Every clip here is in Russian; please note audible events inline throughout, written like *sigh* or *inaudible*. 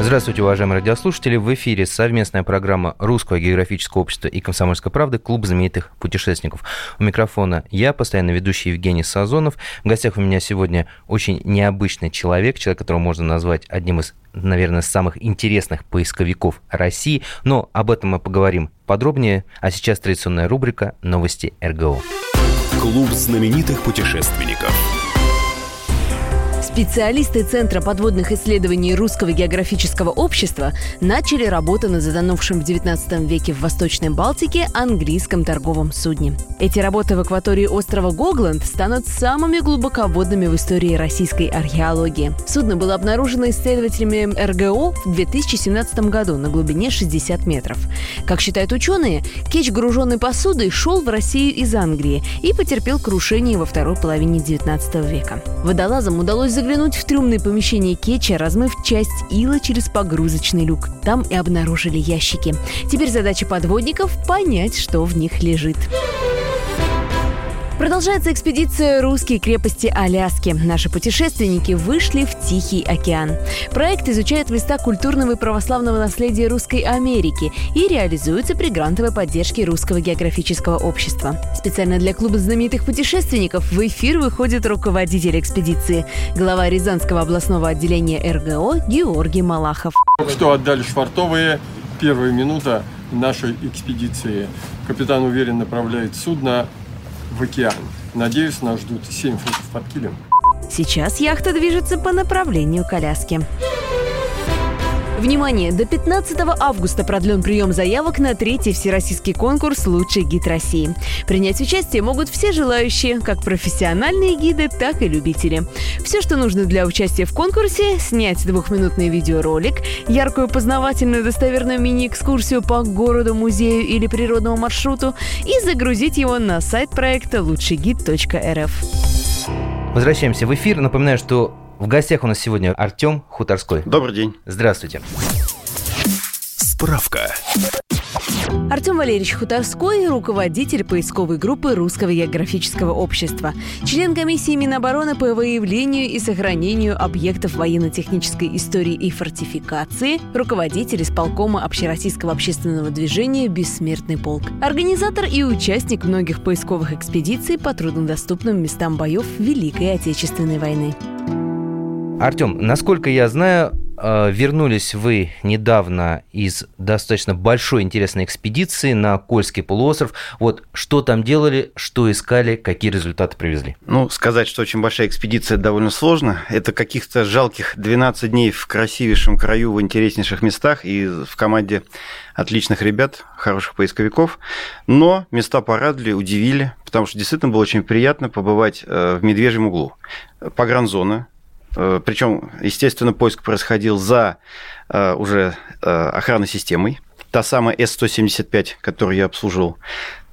Здравствуйте, уважаемые радиослушатели. В эфире совместная программа Русского географического общества и Комсомольской правды «Клуб знаменитых путешественников». У микрофона я, постоянно ведущий Евгений Сазонов. В гостях у меня сегодня очень необычный человек, человек, которого можно назвать одним из наверное, самых интересных поисковиков России, но об этом мы поговорим подробнее. А сейчас традиционная рубрика «Новости РГО». Клуб знаменитых путешественников. Специалисты Центра подводных исследований Русского географического общества начали работу над затонувшим в XIX веке в Восточной Балтике английском торговом судне. Эти работы в акватории острова Гогланд станут самыми глубоководными в истории российской археологии. Судно было обнаружено исследователями РГО в 2017 году на глубине 60 метров. Как считают ученые, кетч, груженный посудой, шел в Россию из Англии и потерпел крушение во второй половине XIX века. Водолазам удалось заглянуть в трюмное помещение кетча, размыв часть ила через погрузочный люк. Там и обнаружили ящики. Теперь задача подводников – понять, что в них лежит. Продолжается экспедиция «Русские крепости Аляски». Наши путешественники вышли в Тихий океан. Проект изучает места культурного и православного наследия Русской Америки и реализуется при грантовой поддержке Русского географического общества. Специально для клуба знаменитых путешественников в эфир выходит руководитель экспедиции, глава Рязанского областного отделения РГО Георгий Малахов. Что отдали швартовые, первая минута нашей экспедиции. Капитан уверенно направляет судно в океан. Надеюсь, нас ждут 7 футов под килем. Сейчас яхта движется по направлению коляски. Внимание! До 15 августа продлен прием заявок на третий всероссийский конкурс «Лучший гид России». Принять участие могут все желающие, как профессиональные гиды, так и любители. Все, что нужно для участия в конкурсе – снять двухминутный видеоролик, яркую познавательную достоверную мини-экскурсию по городу, музею или природному маршруту и загрузить его на сайт проекта лучшийгид.рф. Возвращаемся в эфир. Напоминаю, что в гостях у нас сегодня Артем Хуторской. Добрый день. Здравствуйте. Справка. Артем Валерьевич Хуторской – руководитель поисковой группы Русского географического общества, член комиссии Минобороны по выявлению и сохранению объектов военно-технической истории и фортификации, руководитель исполкома Общероссийского общественного движения «Бессмертный полк», организатор и участник многих поисковых экспедиций по труднодоступным местам боев Великой Отечественной войны. Артем, насколько я знаю, э, вернулись вы недавно из достаточно большой интересной экспедиции на Кольский полуостров. Вот что там делали, что искали, какие результаты привезли? Ну, сказать, что очень большая экспедиция довольно сложно. Это каких-то жалких 12 дней в красивейшем краю, в интереснейших местах и в команде отличных ребят, хороших поисковиков. Но места порадовали, удивили, потому что действительно было очень приятно побывать э, в Медвежьем углу. Погранзона, Причем, естественно, поиск происходил за э, уже э, охранной системой. Та самая С-175, которую я обслуживал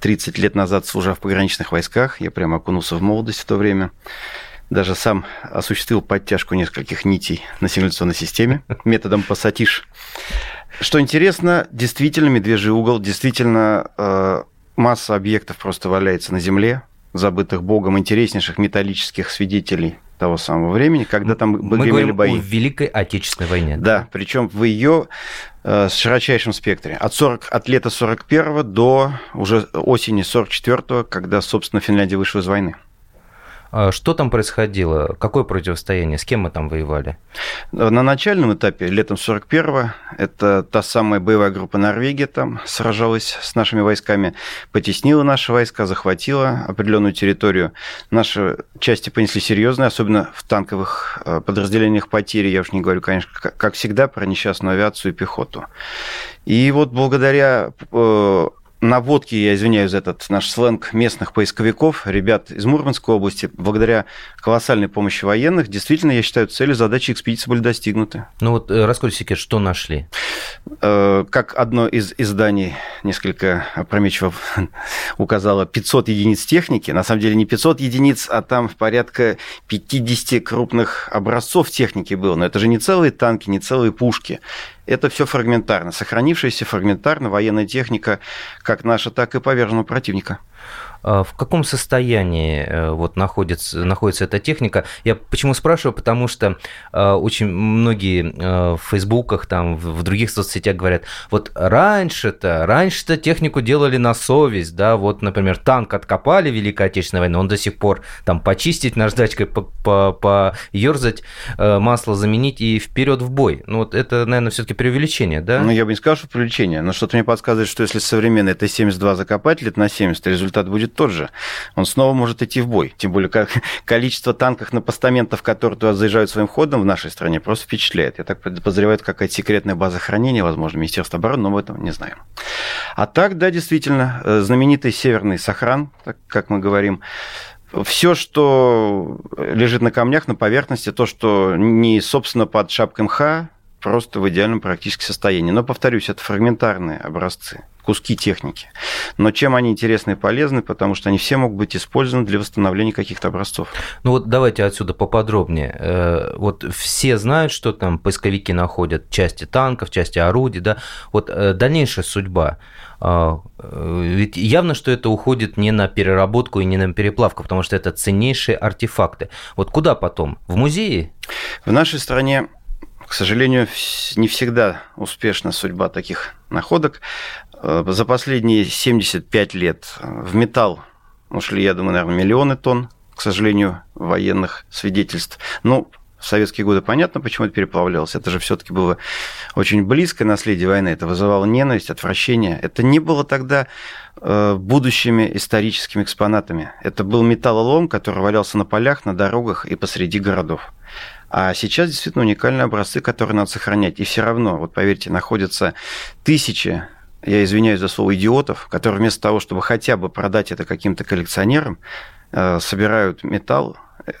30 лет назад, служа в пограничных войсках. Я прямо окунулся в молодость в то время. Даже сам осуществил подтяжку нескольких нитей на сигнализационной системе методом пассатиш. Что интересно, действительно медвежий угол, действительно масса объектов просто валяется на земле, забытых Богом, интереснейших металлических свидетелей того самого времени, когда там Мы гремели бои. о Великой Отечественной войне. Да, да причем в ее э, широчайшем спектре. От, 40, от лета 41 до уже осени 44 когда, собственно, Финляндия вышла из войны. А что там происходило? Какое противостояние? С кем мы там воевали? На начальном этапе, летом 41-го, это та самая боевая группа Норвегия там сражалась с нашими войсками, потеснила наши войска, захватила определенную территорию. Наши части понесли серьезные, особенно в танковых э, подразделениях потери. Я уж не говорю, конечно, как всегда, про несчастную авиацию и пехоту. И вот благодаря э, наводки, я извиняюсь за этот наш сленг местных поисковиков, ребят из Мурманской области, благодаря колоссальной помощи военных, действительно, я считаю, цели, задачи экспедиции были достигнуты. Ну вот, э, секрет, что нашли? Э, как одно из изданий несколько опрометчиво *laughs* указало 500 единиц техники. На самом деле не 500 единиц, а там в порядка 50 крупных образцов техники было. Но это же не целые танки, не целые пушки. Это все фрагментарно. Сохранившаяся фрагментарно военная техника, как наша, так и поверженного противника. А, в каком состоянии э, вот находится, находится эта техника? Я почему спрашиваю? Потому что а, очень многие э, в фейсбуках, там, в других соцсетях говорят, вот раньше-то, раньше-то технику делали на совесть, да, вот, например, танк откопали Великой Отечественной войне, он до сих пор там почистить наждачкой, поерзать, э, масло заменить и вперед в бой. Ну, вот это, наверное, все-таки преувеличение, да? Ну, я бы не сказал, что преувеличение, но что-то мне подсказывает, что если современный Т-72 закопать лет на 70, результат будет тот же. Он снова может идти в бой. Тем более, как *laughs* количество танков на постаментов, которые туда заезжают своим ходом в нашей стране, просто впечатляет. Я так подозреваю, это какая-то секретная база хранения, возможно, Министерство обороны, но мы этого не знаем. А так, да, действительно, э, знаменитый северный Сохран, как мы говорим, все, что лежит на камнях, на поверхности, то, что не, собственно, под шапкой мха, просто в идеальном практически состоянии. Но, повторюсь, это фрагментарные образцы куски техники. Но чем они интересны и полезны, потому что они все могут быть использованы для восстановления каких-то образцов. Ну вот давайте отсюда поподробнее. Э, вот все знают, что там поисковики находят части танков, части орудий, да. Вот э, дальнейшая судьба. Э, ведь явно, что это уходит не на переработку и не на переплавку, потому что это ценнейшие артефакты. Вот куда потом? В музеи? В нашей стране к сожалению, не всегда успешна судьба таких находок. Э, за последние 75 лет в металл ушли, я думаю, наверное, миллионы тонн, к сожалению, военных свидетельств. Ну, в советские годы понятно, почему это переплавлялось. Это же все-таки было очень близкое наследие войны. Это вызывало ненависть, отвращение. Это не было тогда э, будущими историческими экспонатами. Это был металлолом, который валялся на полях, на дорогах и посреди городов. А сейчас действительно уникальные образцы, которые надо сохранять. И все равно, вот поверьте, находятся тысячи я извиняюсь за слово идиотов, которые вместо того, чтобы хотя бы продать это каким-то коллекционерам, э, собирают металл,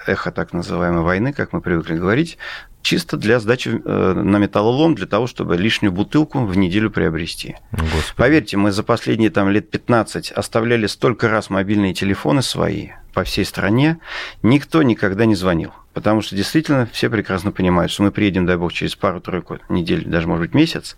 эхо так называемой войны, как мы привыкли говорить, чисто для сдачи э, на металлолом, для того, чтобы лишнюю бутылку в неделю приобрести. Господи. Поверьте, мы за последние там, лет 15 оставляли столько раз мобильные телефоны свои по всей стране, никто никогда не звонил. Потому что действительно все прекрасно понимают, что мы приедем, дай бог, через пару-тройку недель, даже, может быть, месяц,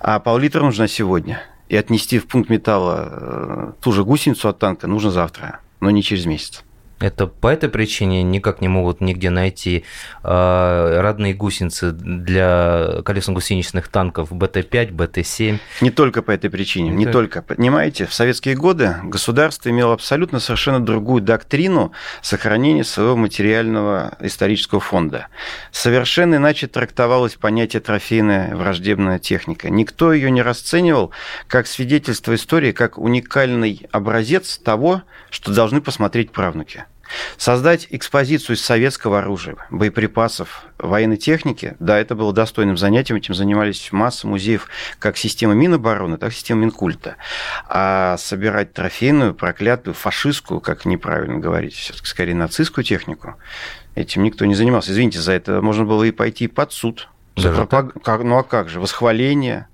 а пол-литра нужна сегодня. И отнести в пункт металла э, ту же гусеницу от танка нужно завтра, но не через месяц. Это по этой причине никак не могут нигде найти э, родные гусеницы для колесно-гусеничных танков БТ-5, БТ-7. Не только по этой причине, не, не только. Понимаете, в советские годы государство имело абсолютно совершенно другую доктрину сохранения своего материального исторического фонда. Совершенно иначе трактовалось понятие трофейная враждебная техника. Никто ее не расценивал как свидетельство истории, как уникальный образец того, что должны посмотреть правнуки. Создать экспозицию из советского оружия, боеприпасов, военной техники, да, это было достойным занятием, этим занимались масса музеев как система Минобороны, так и система Минкульта. А собирать трофейную, проклятую, фашистскую, как неправильно говорить, все-таки скорее нацистскую технику, этим никто не занимался. Извините, за это можно было и пойти под суд. За пропаг... Ну а как же, восхваление,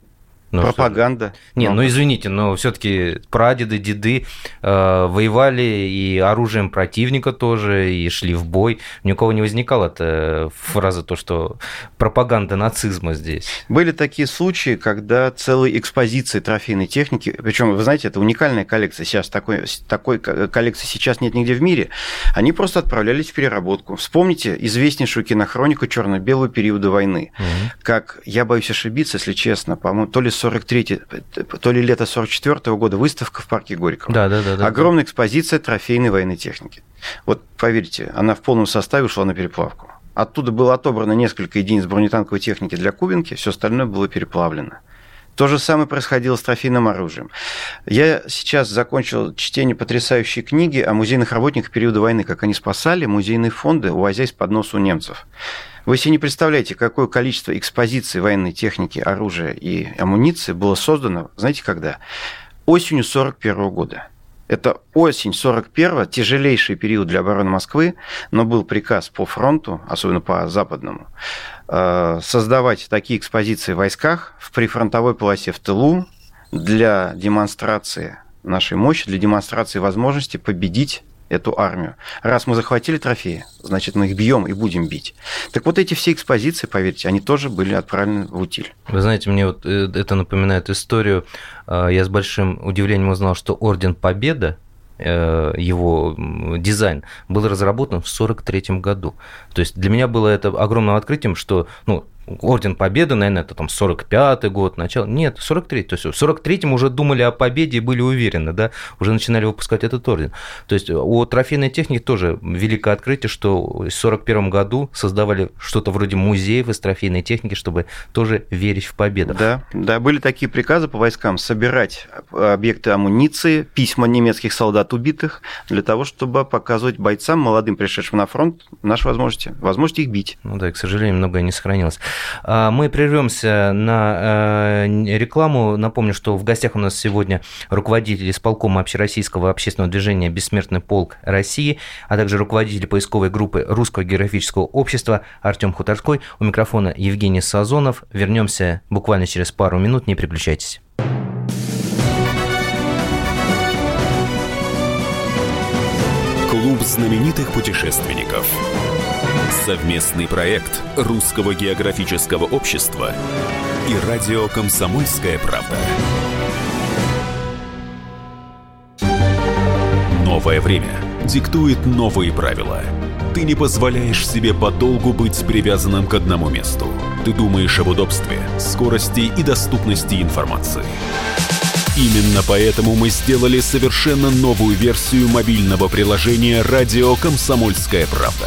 ну, Пропаганда. Что? Не, ну извините, но все-таки прадеды, деды э, воевали и оружием противника тоже, и шли в бой. Ни у кого не возникала эта фраза, то, что пропаганда нацизма здесь. Были такие случаи, когда целые экспозиции трофейной техники, причем, вы знаете, это уникальная коллекция сейчас, такой, такой коллекции сейчас нет нигде в мире, они просто отправлялись в переработку. Вспомните известнейшую кинохронику черно-белого периода войны. Угу. Как, я боюсь ошибиться, если честно, по-моему, то ли 43 то ли лето 44 -го года, выставка в парке Горького. Да, да, да, да. Огромная экспозиция трофейной военной техники. Вот поверьте, она в полном составе ушла на переплавку. Оттуда было отобрано несколько единиц бронетанковой техники для Кубинки, все остальное было переплавлено. То же самое происходило с трофейным оружием. Я сейчас закончил чтение потрясающей книги о музейных работниках периода войны, как они спасали музейные фонды, увозясь под нос у немцев. Вы себе не представляете, какое количество экспозиций военной техники, оружия и амуниции было создано, знаете, когда? Осенью 1941 года. Это осень 41-го, тяжелейший период для обороны Москвы, но был приказ по фронту, особенно по западному, э, создавать такие экспозиции в войсках в прифронтовой полосе в тылу для демонстрации нашей мощи, для демонстрации возможности победить эту армию. Раз мы захватили трофеи, значит, мы их бьем и будем бить. Так вот эти все экспозиции, поверьте, они тоже были отправлены в утиль. Вы знаете, мне вот э, это напоминает историю. А, я с большим удивлением узнал, что Орден Победа, э, его дизайн был разработан в 1943 году. То есть для меня было это огромным открытием, что ну, Орден Победы, наверное, это там 45-й год, начало. Нет, 43-й. То есть в 43-м уже думали о победе и были уверены, да, уже начинали выпускать этот орден. То есть у трофейной техники тоже великое открытие, что в 41 году создавали что-то вроде музеев из трофейной техники, чтобы тоже верить в победу. Да, да, были такие приказы по войскам собирать объекты амуниции, письма немецких солдат убитых, для того, чтобы показывать бойцам, молодым пришедшим на фронт, наши возможности, возможности их бить. Ну да, и, к сожалению, многое не сохранилось. А, мы прервемся на э, рекламу. Напомню, что в гостях у нас сегодня руководитель исполкома Общероссийского общественного движения «Бессмертный полк России», а также руководитель поисковой группы Русского географического общества Артем Хуторской. У микрофона Евгений Сазонов. Вернемся буквально через пару минут. Не переключайтесь. Клуб знаменитых путешественников. Совместный проект Русского географического общества и радио «Комсомольская правда». Новое время диктует новые правила. Ты не позволяешь себе подолгу быть привязанным к одному месту. Ты думаешь об удобстве, скорости и доступности информации. Именно поэтому мы сделали совершенно новую версию мобильного приложения «Радио Комсомольская правда»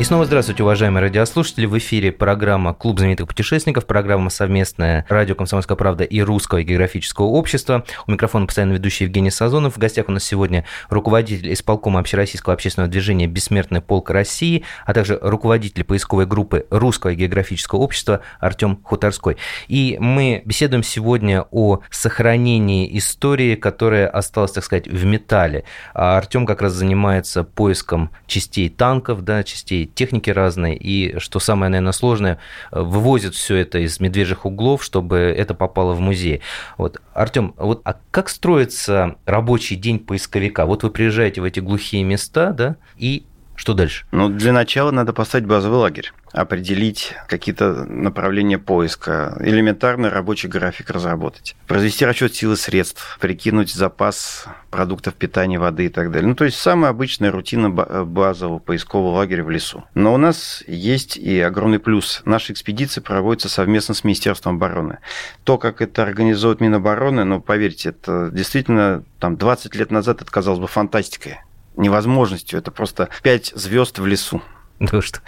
И снова здравствуйте, уважаемые радиослушатели. В эфире программа «Клуб знаменитых путешественников», программа совместная радио «Комсомольская правда» и Русского географического общества. У микрофона постоянно ведущий Евгений Сазонов. В гостях у нас сегодня руководитель исполкома Общероссийского общественного движения «Бессмертный полк России», а также руководитель поисковой группы Русского географического общества Артем Хуторской. И мы беседуем сегодня о сохранении истории, которая осталась, так сказать, в металле. А Артем как раз занимается поиском частей танков, да, частей техники разные, и, что самое, наверное, сложное, э, вывозят все это из медвежьих углов, чтобы это попало в музей. Вот, Артем, вот, а как строится рабочий день поисковика? Вот вы приезжаете в эти глухие места, да, и что дальше? Ну, для начала надо поставить базовый лагерь определить какие-то направления поиска, элементарный рабочий график разработать, произвести расчет силы средств, прикинуть запас продуктов питания, воды и так далее. Ну, то есть самая обычная рутина базового поискового лагеря в лесу. Но у нас есть и огромный плюс. Наши экспедиции проводятся совместно с Министерством обороны. То, как это организует Минобороны, ну, поверьте, это действительно там 20 лет назад это казалось бы фантастикой невозможностью. Это просто пять звезд в лесу. *laughs* Ну что?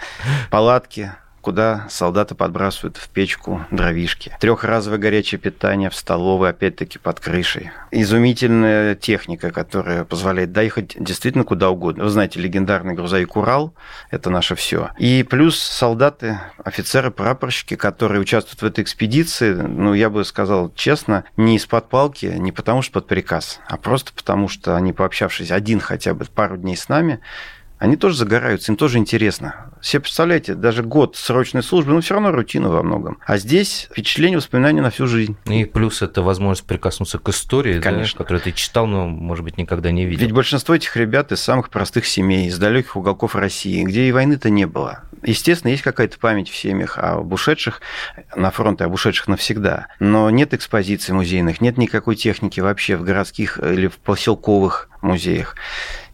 Палатки, куда солдаты подбрасывают в печку дровишки. Трехразовое горячее питание в столовой, опять-таки под крышей. Изумительная техника, которая позволяет доехать действительно куда угодно. Вы знаете, легендарный грузовик «Урал» – это наше все. И плюс солдаты, офицеры, прапорщики, которые участвуют в этой экспедиции, ну, я бы сказал честно, не из-под палки, не потому что под приказ, а просто потому что они, пообщавшись один хотя бы пару дней с нами, они тоже загораются, им тоже интересно. Все представляете, даже год срочной службы, но все равно рутина во многом. А здесь впечатление, воспоминания на всю жизнь. И плюс это возможность прикоснуться к истории, Конечно. Да, которую ты читал, но, может быть, никогда не видел. Ведь большинство этих ребят из самых простых семей, из далеких уголков России, где и войны-то не было. Естественно, есть какая-то память в семьях об ушедших на фронт и об ушедших навсегда. Но нет экспозиций музейных, нет никакой техники вообще в городских или в поселковых музеях.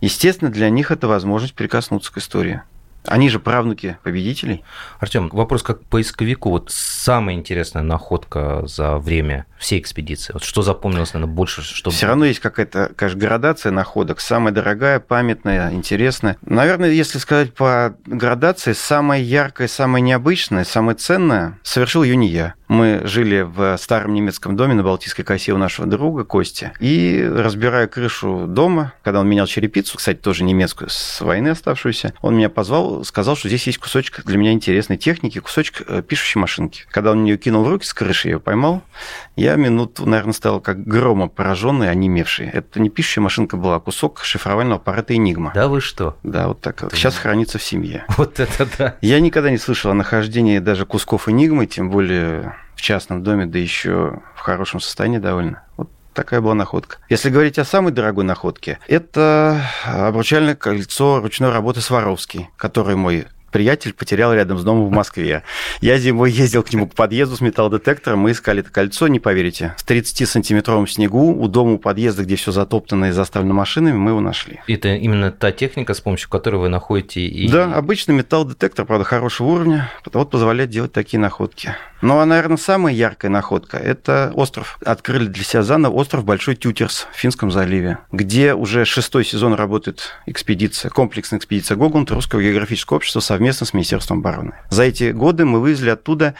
Естественно, для них это возможность прикоснуться к истории. Они же правнуки победителей. Артем, вопрос как поисковику. Вот самая интересная находка за время всей экспедиции. Вот что запомнилось, наверное, больше? Что... Все равно есть какая-то, конечно, градация находок. Самая дорогая, памятная, интересная. Наверное, если сказать по градации, самая яркая, самая необычная, самая ценная, совершил ее не я. Мы жили в старом немецком доме на Балтийской косе у нашего друга Кости. И разбирая крышу дома, когда он менял черепицу, кстати, тоже немецкую, с войны оставшуюся, он меня позвал, сказал, что здесь есть кусочек для меня интересной техники, кусочек э, пишущей машинки. Когда он ее кинул в руки с крыши, я ее поймал, я минуту, наверное, стал как громом пораженный, онемевший. Это не пишущая машинка была, а кусок шифровального аппарата «Энигма». Да вы что? Да, вот так вот. Сейчас хранится в семье. Вот это да. Я никогда не слышал о нахождении даже кусков «Энигмы», тем более частном доме, да еще в хорошем состоянии довольно. Вот такая была находка. Если говорить о самой дорогой находке, это обручальное кольцо ручной работы Сваровский, который мой приятель потерял рядом с домом в Москве. Я зимой ездил к нему к подъезду с металлодетектором, мы искали это кольцо, не поверите, с 30-сантиметровым снегу у дома у подъезда, где все затоптано и заставлено машинами, мы его нашли. Это именно та техника, с помощью которой вы находите и... Да, обычный металлодетектор, правда, хорошего уровня, вот позволяет делать такие находки. Ну, а, наверное, самая яркая находка – это остров. Открыли для себя заново остров Большой Тютерс в Финском заливе, где уже шестой сезон работает экспедиция, комплексная экспедиция Гогланд Русского географического общества совместно с Министерством обороны. За эти годы мы вывезли оттуда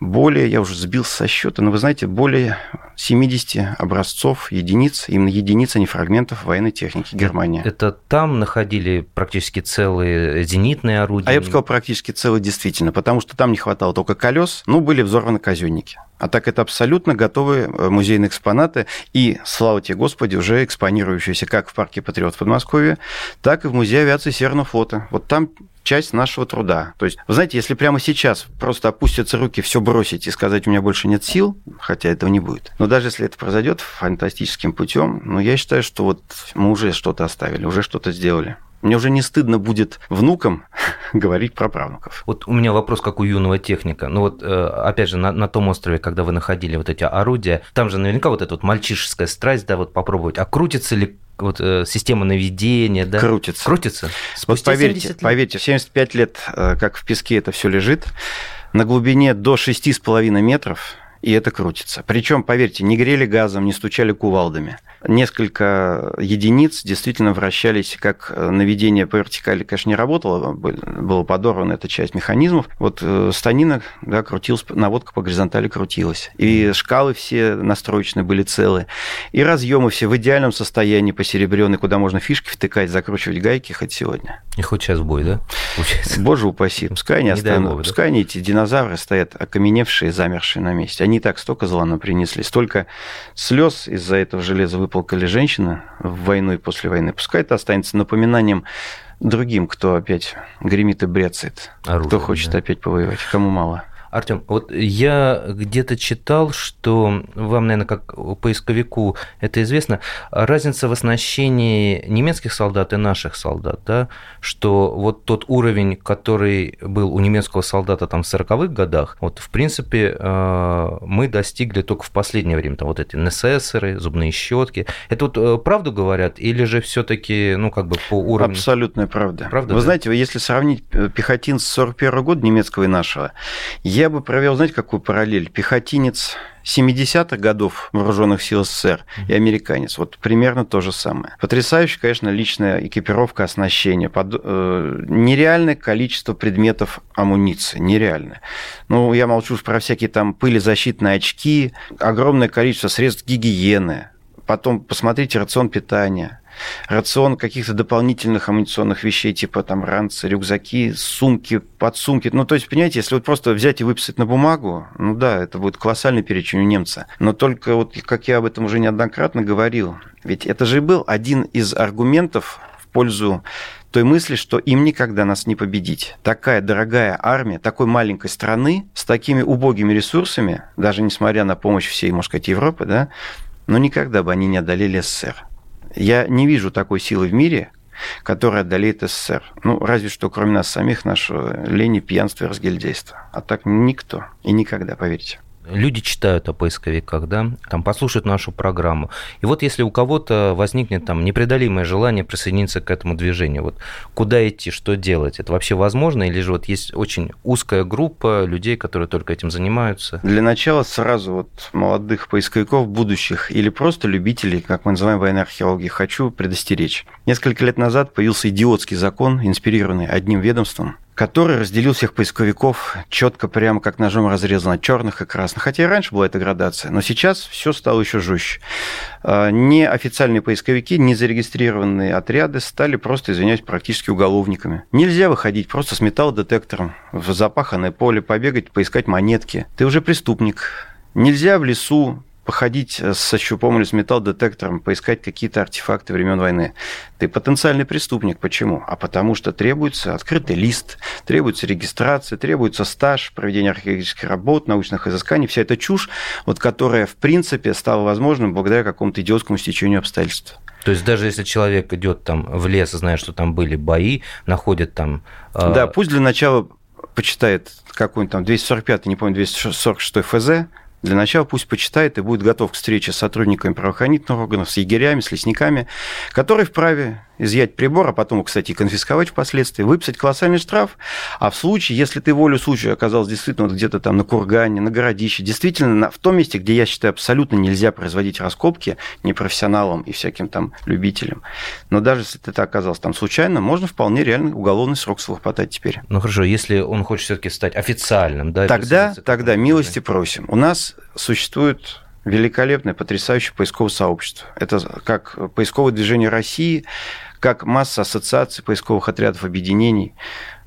более, я уже сбился со счета, но вы знаете, более 70 образцов, единиц, именно единиц, а не фрагментов военной техники Германии. Это там находили практически целые зенитные орудия? А я бы сказал, практически целые действительно, потому что там не хватало только колес, ну, были взорваны казенники. А так это абсолютно готовые э, музейные экспонаты и, слава тебе Господи, уже экспонирующиеся как в парке Патриот в Подмосковье, так и в Музее авиации Северного флота. Вот там часть нашего труда. То есть, вы знаете, если прямо сейчас просто опустятся руки, все бросить и сказать, у меня больше нет сил, хотя этого не будет. Но даже если это произойдет фантастическим путем, ну, я считаю, что вот мы уже что-то оставили, уже что-то сделали. Мне уже не стыдно будет внукам *laughs* говорить про правнуков. Вот у меня вопрос, как у юного техника. Ну вот, э, опять же, на, на том острове, когда вы находили вот эти орудия, там же наверняка вот эта вот мальчишеская страсть, да, вот попробовать. А крутится ли вот э, система наведения, да? Крутится. Крутится. Спустя вот поверьте, 70 лет. поверьте, 75 лет, э, как в песке это все лежит, на глубине до 6,5 метров и это крутится. Причем, поверьте, не грели газом, не стучали кувалдами. Несколько единиц действительно вращались, как наведение по вертикали, конечно, не работало, была подорвана эта часть механизмов. Вот э, станина, да, крутилась, наводка по горизонтали крутилась. И шкалы все настроечные были целые. И разъемы все в идеальном состоянии, посеребренные, куда можно фишки втыкать, закручивать гайки хоть сегодня. И хоть сейчас бой, да? Получается. Боже упаси. Пускай не останут, пускай они, эти динозавры стоят окаменевшие, замершие на месте. Они так столько зла нам принесли, столько слез из-за этого железа выполкали женщины в войну и после войны. Пускай это останется напоминанием другим, кто опять гремит и бряцает, Оружие, кто хочет да. опять повоевать, кому мало. Артем, вот я где-то читал, что вам, наверное, как поисковику это известно, разница в оснащении немецких солдат и наших солдат, да, что вот тот уровень, который был у немецкого солдата там в 40-х годах, вот в принципе э, мы достигли только в последнее время, там вот эти НССеры, зубные щетки. Это вот э, правду говорят или же все таки ну, как бы по уровню... Абсолютная правда. правда Вы да? знаете, если сравнить э, пехотинца 41 года немецкого и нашего, я я бы провел, знаете, какую параллель? Пехотинец 70-х годов вооруженных сил СССР и американец. Вот примерно то же самое. Потрясающая, конечно, личная экипировка, оснащение. Под, э, нереальное количество предметов амуниции. Нереальное. Ну, я молчу про всякие там пылезащитные очки, огромное количество средств гигиены. Потом посмотрите рацион питания рацион каких-то дополнительных амуниционных вещей, типа там ранцы, рюкзаки, сумки, подсумки. Ну, то есть, понимаете, если вот просто взять и выписать на бумагу, ну да, это будет колоссальный перечень у немца. Но только вот, как я об этом уже неоднократно говорил, ведь это же был один из аргументов в пользу той мысли, что им никогда нас не победить. Такая дорогая армия такой маленькой страны с такими убогими ресурсами, даже несмотря на помощь всей, можно сказать, Европы, да, но никогда бы они не одолели СССР. Я не вижу такой силы в мире, которая одолеет СССР. Ну, разве что кроме нас самих, нашего лени, пьянства и разгильдейства. А так никто и никогда, поверьте. Люди читают о поисковиках, да, там послушают нашу программу. И вот если у кого-то возникнет там непреодолимое желание присоединиться к этому движению, вот куда идти, что делать, это вообще возможно, или же вот есть очень узкая группа людей, которые только этим занимаются? Для начала сразу вот молодых поисковиков, будущих или просто любителей, как мы называем военной археологии, хочу предостеречь. Несколько лет назад появился идиотский закон, инспирированный одним ведомством, который разделил всех поисковиков четко, прямо как ножом разрезал на черных и красных. Хотя и раньше была эта градация, но сейчас все стало еще жестче. А, неофициальные поисковики, незарегистрированные отряды стали просто, извиняюсь, практически уголовниками. Нельзя выходить просто с металлодетектором в запаханное поле, побегать, поискать монетки. Ты уже преступник. Нельзя в лесу походить со щупом или с металлодетектором, поискать какие-то артефакты времен войны. Ты потенциальный преступник. Почему? А потому что требуется открытый лист, требуется регистрация, требуется стаж, проведение археологических работ, научных изысканий. Вся эта чушь, вот, которая, в принципе, стала возможным благодаря какому-то идиотскому стечению обстоятельств. То есть даже если человек идет там в лес, зная, что там были бои, находит там... Э... Да, пусть для начала почитает какой-нибудь там 245, не помню, 246 ФЗ, для начала пусть почитает и будет готов к встрече с сотрудниками правоохранительных органов, с егерями, с лесниками, которые вправе изъять прибор, а потом, кстати, конфисковать впоследствии, выписать колоссальный штраф, а в случае, если ты волю случая оказался действительно вот где-то там на кургане, на городище, действительно в том месте, где я считаю абсолютно нельзя производить раскопки непрофессионалам и всяким там любителям, но даже если ты оказался там случайно, можно вполне реально уголовный срок свыхватать теперь. Ну хорошо, если он хочет все-таки стать официальным, да? Тогда, тогда милости просим. У нас существует великолепное, потрясающее поисковое сообщество. Это как поисковое движение России, как масса ассоциаций, поисковых отрядов, объединений.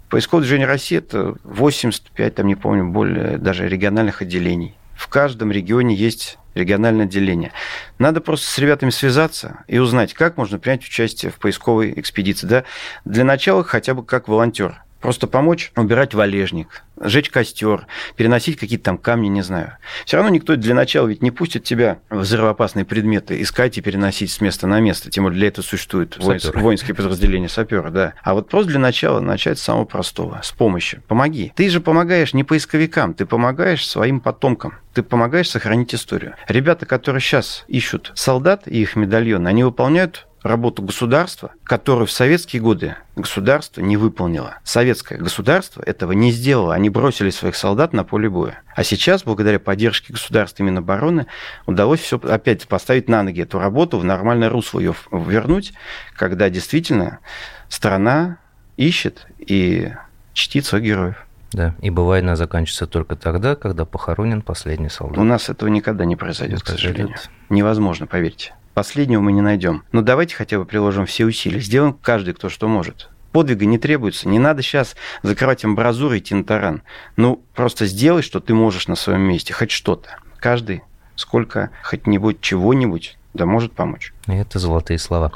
Поисковое движение России – это 85, там не помню, более даже региональных отделений. В каждом регионе есть региональное отделение. Надо просто с ребятами связаться и узнать, как можно принять участие в поисковой экспедиции. Да? Для начала хотя бы как волонтер. Просто помочь убирать валежник, жечь костер, переносить какие-то там камни, не знаю. Все равно никто для начала ведь не пустит тебя взрывоопасные предметы искать и переносить с места на место. Тем более для этого существуют саперы. воинские подразделения сапера, да. А вот просто для начала начать с самого простого, с помощи. Помоги. Ты же помогаешь не поисковикам, ты помогаешь своим потомкам. Ты помогаешь сохранить историю. Ребята, которые сейчас ищут солдат и их медальоны, они выполняют работу государства, которую в советские годы государство не выполнило. Советское государство этого не сделало. Они бросили своих солдат на поле боя. А сейчас, благодаря поддержке государства и Минобороны, удалось все опять поставить на ноги эту работу, в нормальное русло ее вернуть, когда действительно страна ищет и чтит своих героев. Да, ибо война заканчивается только тогда, когда похоронен последний солдат. У нас этого никогда не произойдет, не к сожалению. Невозможно, поверьте. Последнего мы не найдем. Но давайте хотя бы приложим все усилия. Сделаем каждый, кто что может. Подвига не требуется. Не надо сейчас закрывать амбразуры и идти на таран. Ну, просто сделай, что ты можешь на своем месте. Хоть что-то. Каждый сколько хоть-нибудь чего-нибудь да может помочь. Это золотые слова.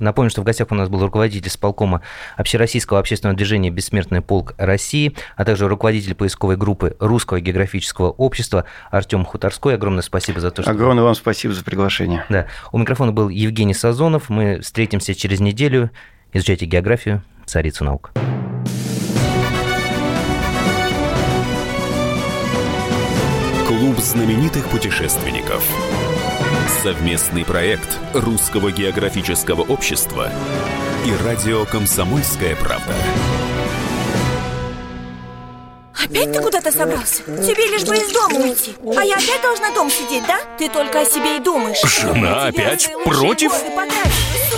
Напомню, что в гостях у нас был руководитель сполкома Общероссийского общественного движения «Бессмертный полк России», а также руководитель поисковой группы Русского географического общества Артем Хуторской. Огромное спасибо за то, что... Огромное вам спасибо за приглашение. Да. У микрофона был Евгений Сазонов. Мы встретимся через неделю. Изучайте географию, царицу наук. Клуб знаменитых путешественников. Совместный проект Русского географического общества и радио «Комсомольская правда». Опять ты куда-то собрался? Тебе лишь бы из дома уйти А я опять должна дома сидеть, да? Ты только о себе и думаешь Жена опять против?